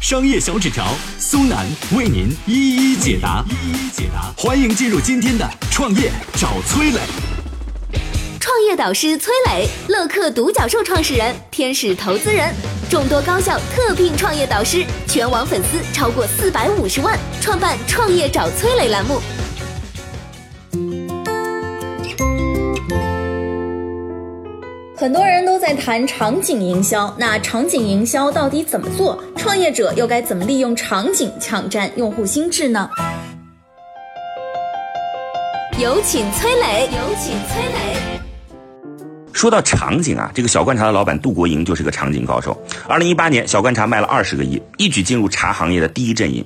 商业小纸条苏南为您一一解答，一一解答。欢迎进入今天的创业找崔磊。创业导师崔磊，乐客独角兽创始人，天使投资人，众多高校特聘创业导师，全网粉丝超过四百五十万，创办创业找崔磊栏目。很多人都在谈场景营销，那场景营销到底怎么做？创业者又该怎么利用场景抢占用户心智呢？有请崔磊，有请崔磊。说到场景啊，这个小罐茶的老板杜国营就是个场景高手。二零一八年，小罐茶卖了二十个亿，一举进入茶行业的第一阵营。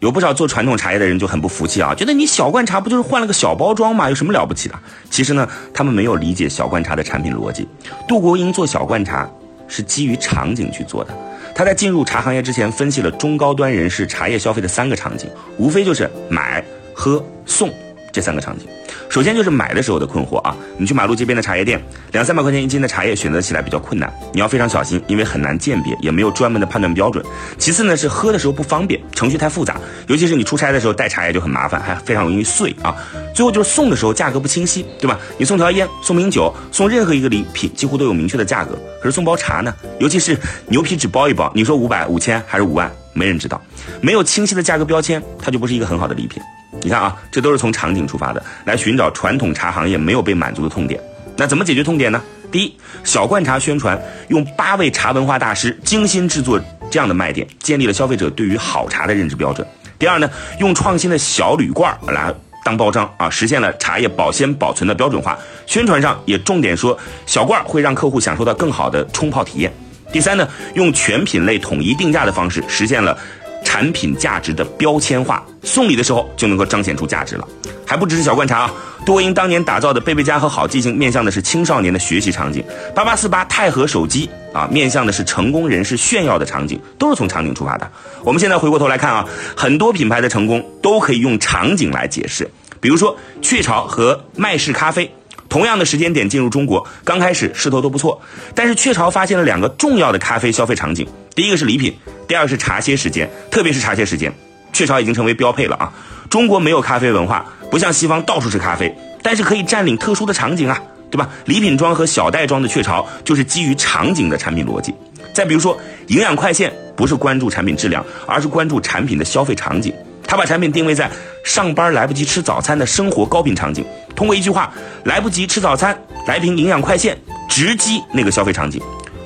有不少做传统茶叶的人就很不服气啊，觉得你小罐茶不就是换了个小包装吗？有什么了不起的？其实呢，他们没有理解小罐茶的产品逻辑。杜国营做小罐茶是基于场景去做的。他在进入茶行业之前，分析了中高端人士茶叶消费的三个场景，无非就是买、喝、送。这三个场景。首先就是买的时候的困惑啊，你去马路街边的茶叶店，两三百块钱一斤的茶叶选择起来比较困难，你要非常小心，因为很难鉴别，也没有专门的判断标准。其次呢是喝的时候不方便，程序太复杂，尤其是你出差的时候带茶叶就很麻烦，还非常容易碎啊。最后就是送的时候价格不清晰，对吧？你送条烟、送瓶酒、送任何一个礼品，几乎都有明确的价格，可是送包茶呢，尤其是牛皮纸包一包，你说五百、五千还是五万，没人知道，没有清晰的价格标签，它就不是一个很好的礼品。你看啊，这都是从场景出发的，来寻找传统茶行业没有被满足的痛点。那怎么解决痛点呢？第一，小罐茶宣传用八位茶文化大师精心制作这样的卖点，建立了消费者对于好茶的认知标准。第二呢，用创新的小铝罐来当包装啊，实现了茶叶保鲜保存的标准化。宣传上也重点说小罐会让客户享受到更好的冲泡体验。第三呢，用全品类统一定价的方式实现了。产品价值的标签化，送礼的时候就能够彰显出价值了。还不只是小罐茶啊，杜国英当年打造的贝贝佳和好记性面向的是青少年的学习场景，八八四八钛合手机啊，面向的是成功人士炫耀的场景，都是从场景出发的。我们现在回过头来看啊，很多品牌的成功都可以用场景来解释。比如说雀巢和麦式咖啡，同样的时间点进入中国，刚开始势头都不错，但是雀巢发现了两个重要的咖啡消费场景，第一个是礼品。第二个是茶歇时间，特别是茶歇时间，雀巢已经成为标配了啊！中国没有咖啡文化，不像西方到处是咖啡，但是可以占领特殊的场景啊，对吧？礼品装和小袋装的雀巢就是基于场景的产品逻辑。再比如说，营养快线不是关注产品质量，而是关注产品的消费场景。他把产品定位在上班来不及吃早餐的生活高频场景，通过一句话“来不及吃早餐，来瓶营养快线”，直击那个消费场景。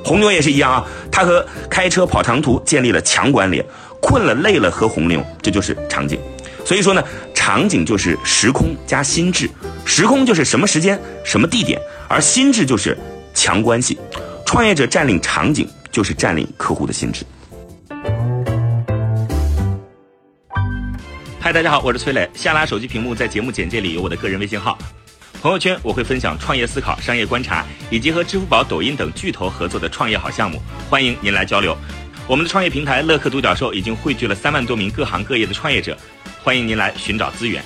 红牛也是一样啊，它和开车跑长途建立了强关联，困了累了喝红牛，这就是场景。所以说呢，场景就是时空加心智，时空就是什么时间什么地点，而心智就是强关系。创业者占领场景，就是占领客户的心智。嗨，大家好，我是崔磊，下拉手机屏幕，在节目简介里有我的个人微信号。朋友圈我会分享创业思考、商业观察，以及和支付宝、抖音等巨头合作的创业好项目，欢迎您来交流。我们的创业平台乐客独角兽已经汇聚了三万多名各行各业的创业者，欢迎您来寻找资源。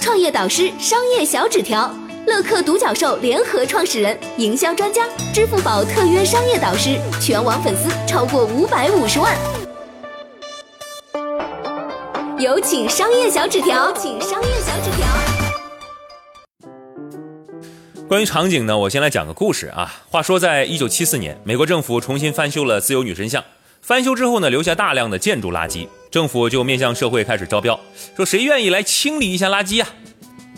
创业导师、商业小纸条，乐客独角兽联合创始人、营销专家，支付宝特约商业导师，全网粉丝超过五百五十万。有请商业小纸条，请商业小纸条。关于场景呢，我先来讲个故事啊。话说，在一九七四年，美国政府重新翻修了自由女神像。翻修之后呢，留下大量的建筑垃圾，政府就面向社会开始招标，说谁愿意来清理一下垃圾呀？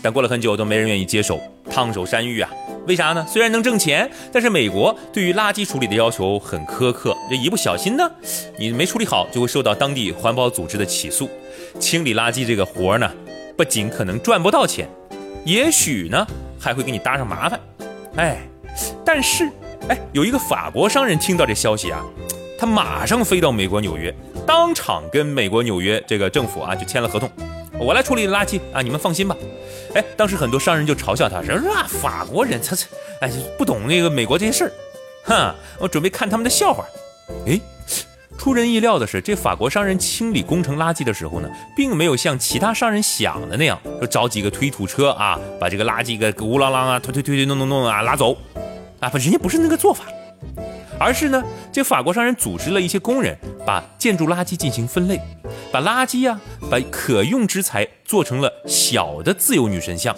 但过了很久都没人愿意接手，烫手山芋啊。为啥呢？虽然能挣钱，但是美国对于垃圾处理的要求很苛刻，这一不小心呢，你没处理好就会受到当地环保组织的起诉。清理垃圾这个活儿呢，不仅可能赚不到钱，也许呢。还会给你搭上麻烦，哎，但是，哎，有一个法国商人听到这消息啊，他马上飞到美国纽约，当场跟美国纽约这个政府啊就签了合同，我来处理垃圾啊，你们放心吧。哎，当时很多商人就嘲笑他，说啊，法国人他这哎不懂那个美国这些事儿，哈，我准备看他们的笑话。哎，出人意料的是，这法国商人清理工程垃圾的时候呢，并没有像其他商人想的那样，说找几个推土车啊，把这个垃圾给乌啷啷啊推推推推弄弄弄啊拉走，啊不，人家不是那个做法，而是呢，这法国商人组织了一些工人，把建筑垃圾进行分类。把垃圾呀，把可用之材做成了小的自由女神像，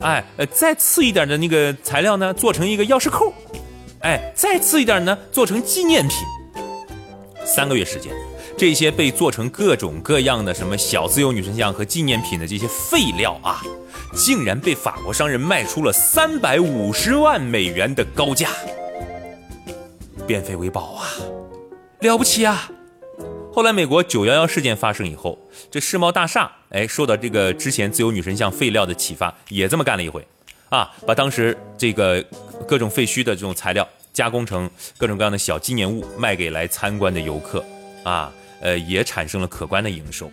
哎，呃，再次一点的那个材料呢，做成一个钥匙扣，哎，再次一点呢，做成纪念品。三个月时间，这些被做成各种各样的什么小自由女神像和纪念品的这些废料啊，竟然被法国商人卖出了三百五十万美元的高价，变废为宝啊，了不起啊！后来，美国九幺幺事件发生以后，这世贸大厦哎，受到这个之前自由女神像废料的启发，也这么干了一回，啊，把当时这个各种废墟的这种材料加工成各种各样的小纪念物，卖给来参观的游客，啊，呃，也产生了可观的营收，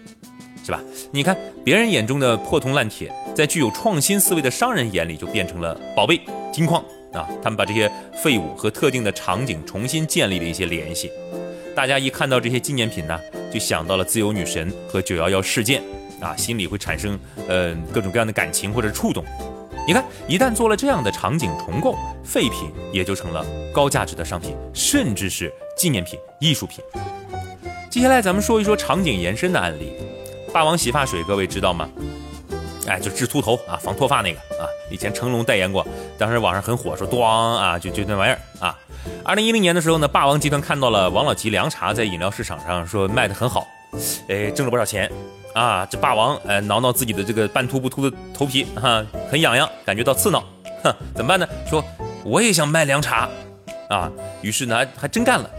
是吧？你看，别人眼中的破铜烂铁，在具有创新思维的商人眼里就变成了宝贝金矿啊！他们把这些废物和特定的场景重新建立了一些联系。大家一看到这些纪念品呢，就想到了自由女神和九幺幺事件，啊，心里会产生呃各种各样的感情或者触动。你看，一旦做了这样的场景重构，废品也就成了高价值的商品，甚至是纪念品、艺术品。接下来咱们说一说场景延伸的案例，霸王洗发水，各位知道吗？哎，就治秃头啊，防脱发那个啊，以前成龙代言过，当时网上很火，说咣啊，就就那玩意儿啊。二零一零年的时候呢，霸王集团看到了王老吉凉茶在饮料市场上说卖的很好，哎，挣了不少钱啊。这霸王哎挠挠自己的这个半秃不秃的头皮哈，很痒痒，感觉到刺挠，哼，怎么办呢？说我也想卖凉茶啊。于是呢，还真干了，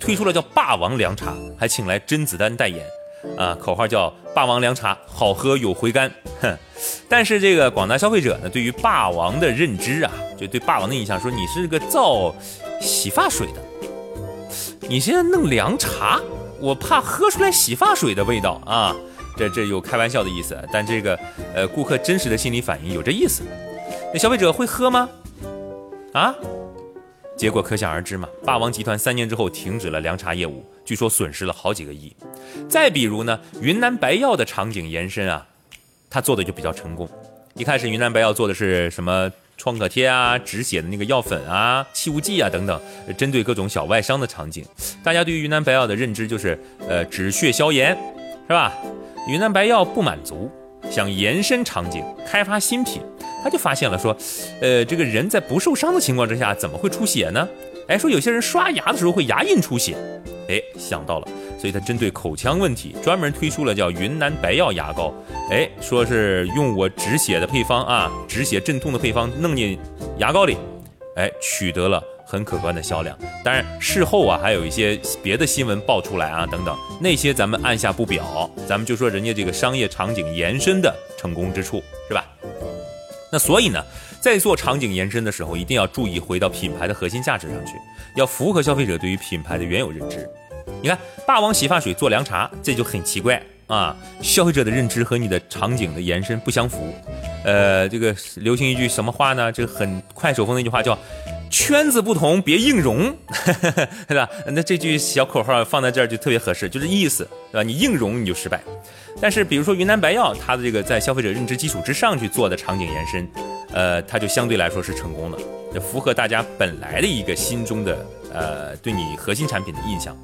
推出了叫霸王凉茶，还请来甄子丹代言啊，口号叫霸王凉茶，好喝有回甘。哼，但是这个广大消费者呢，对于霸王的认知啊，就对霸王的印象说你是个造。洗发水的，你现在弄凉茶，我怕喝出来洗发水的味道啊！这这有开玩笑的意思，但这个呃，顾客真实的心理反应有这意思。那消费者会喝吗？啊？结果可想而知嘛。霸王集团三年之后停止了凉茶业务，据说损失了好几个亿。再比如呢，云南白药的场景延伸啊，他做的就比较成功。一开始云南白药做的是什么？创可贴啊，止血的那个药粉啊，气雾剂啊等等，针对各种小外伤的场景，大家对于云南白药的认知就是，呃，止血消炎，是吧？云南白药不满足，想延伸场景，开发新品，他就发现了说，呃，这个人在不受伤的情况之下，怎么会出血呢？哎，说有些人刷牙的时候会牙龈出血，哎，想到了。所以他针对口腔问题，专门推出了叫云南白药牙膏，哎，说是用我止血的配方啊，止血镇痛的配方弄进牙膏里，哎，取得了很可观的销量。当然事后啊，还有一些别的新闻爆出来啊，等等，那些咱们按下不表，咱们就说人家这个商业场景延伸的成功之处，是吧？那所以呢，在做场景延伸的时候，一定要注意回到品牌的核心价值上去，要符合消费者对于品牌的原有认知。你看，霸王洗发水做凉茶，这就很奇怪啊！消费者的认知和你的场景的延伸不相符。呃，这个流行一句什么话呢？这很快手风的一句话叫“圈子不同别硬融”，对吧？那这句小口号放在这儿就特别合适，就是意思，对吧？你硬融你就失败。但是比如说云南白药，它的这个在消费者认知基础之上去做的场景延伸，呃，它就相对来说是成功的，就符合大家本来的一个心中的呃对你核心产品的印象。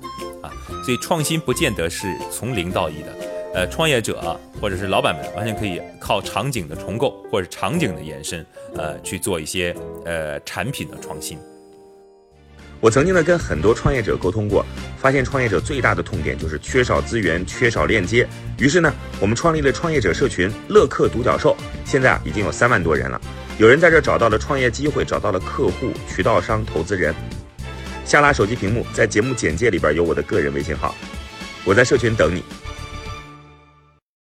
啊，所以创新不见得是从零到一的，呃，创业者或者是老板们完全可以靠场景的重构或者场景的延伸，呃，去做一些呃产品的创新。我曾经呢跟很多创业者沟通过，发现创业者最大的痛点就是缺少资源、缺少链接。于是呢，我们创立了创业者社群“乐客独角兽”，现在啊已经有三万多人了，有人在这找到了创业机会，找到了客户、渠道商、投资人。下拉手机屏幕，在节目简介里边有我的个人微信号，我在社群等你。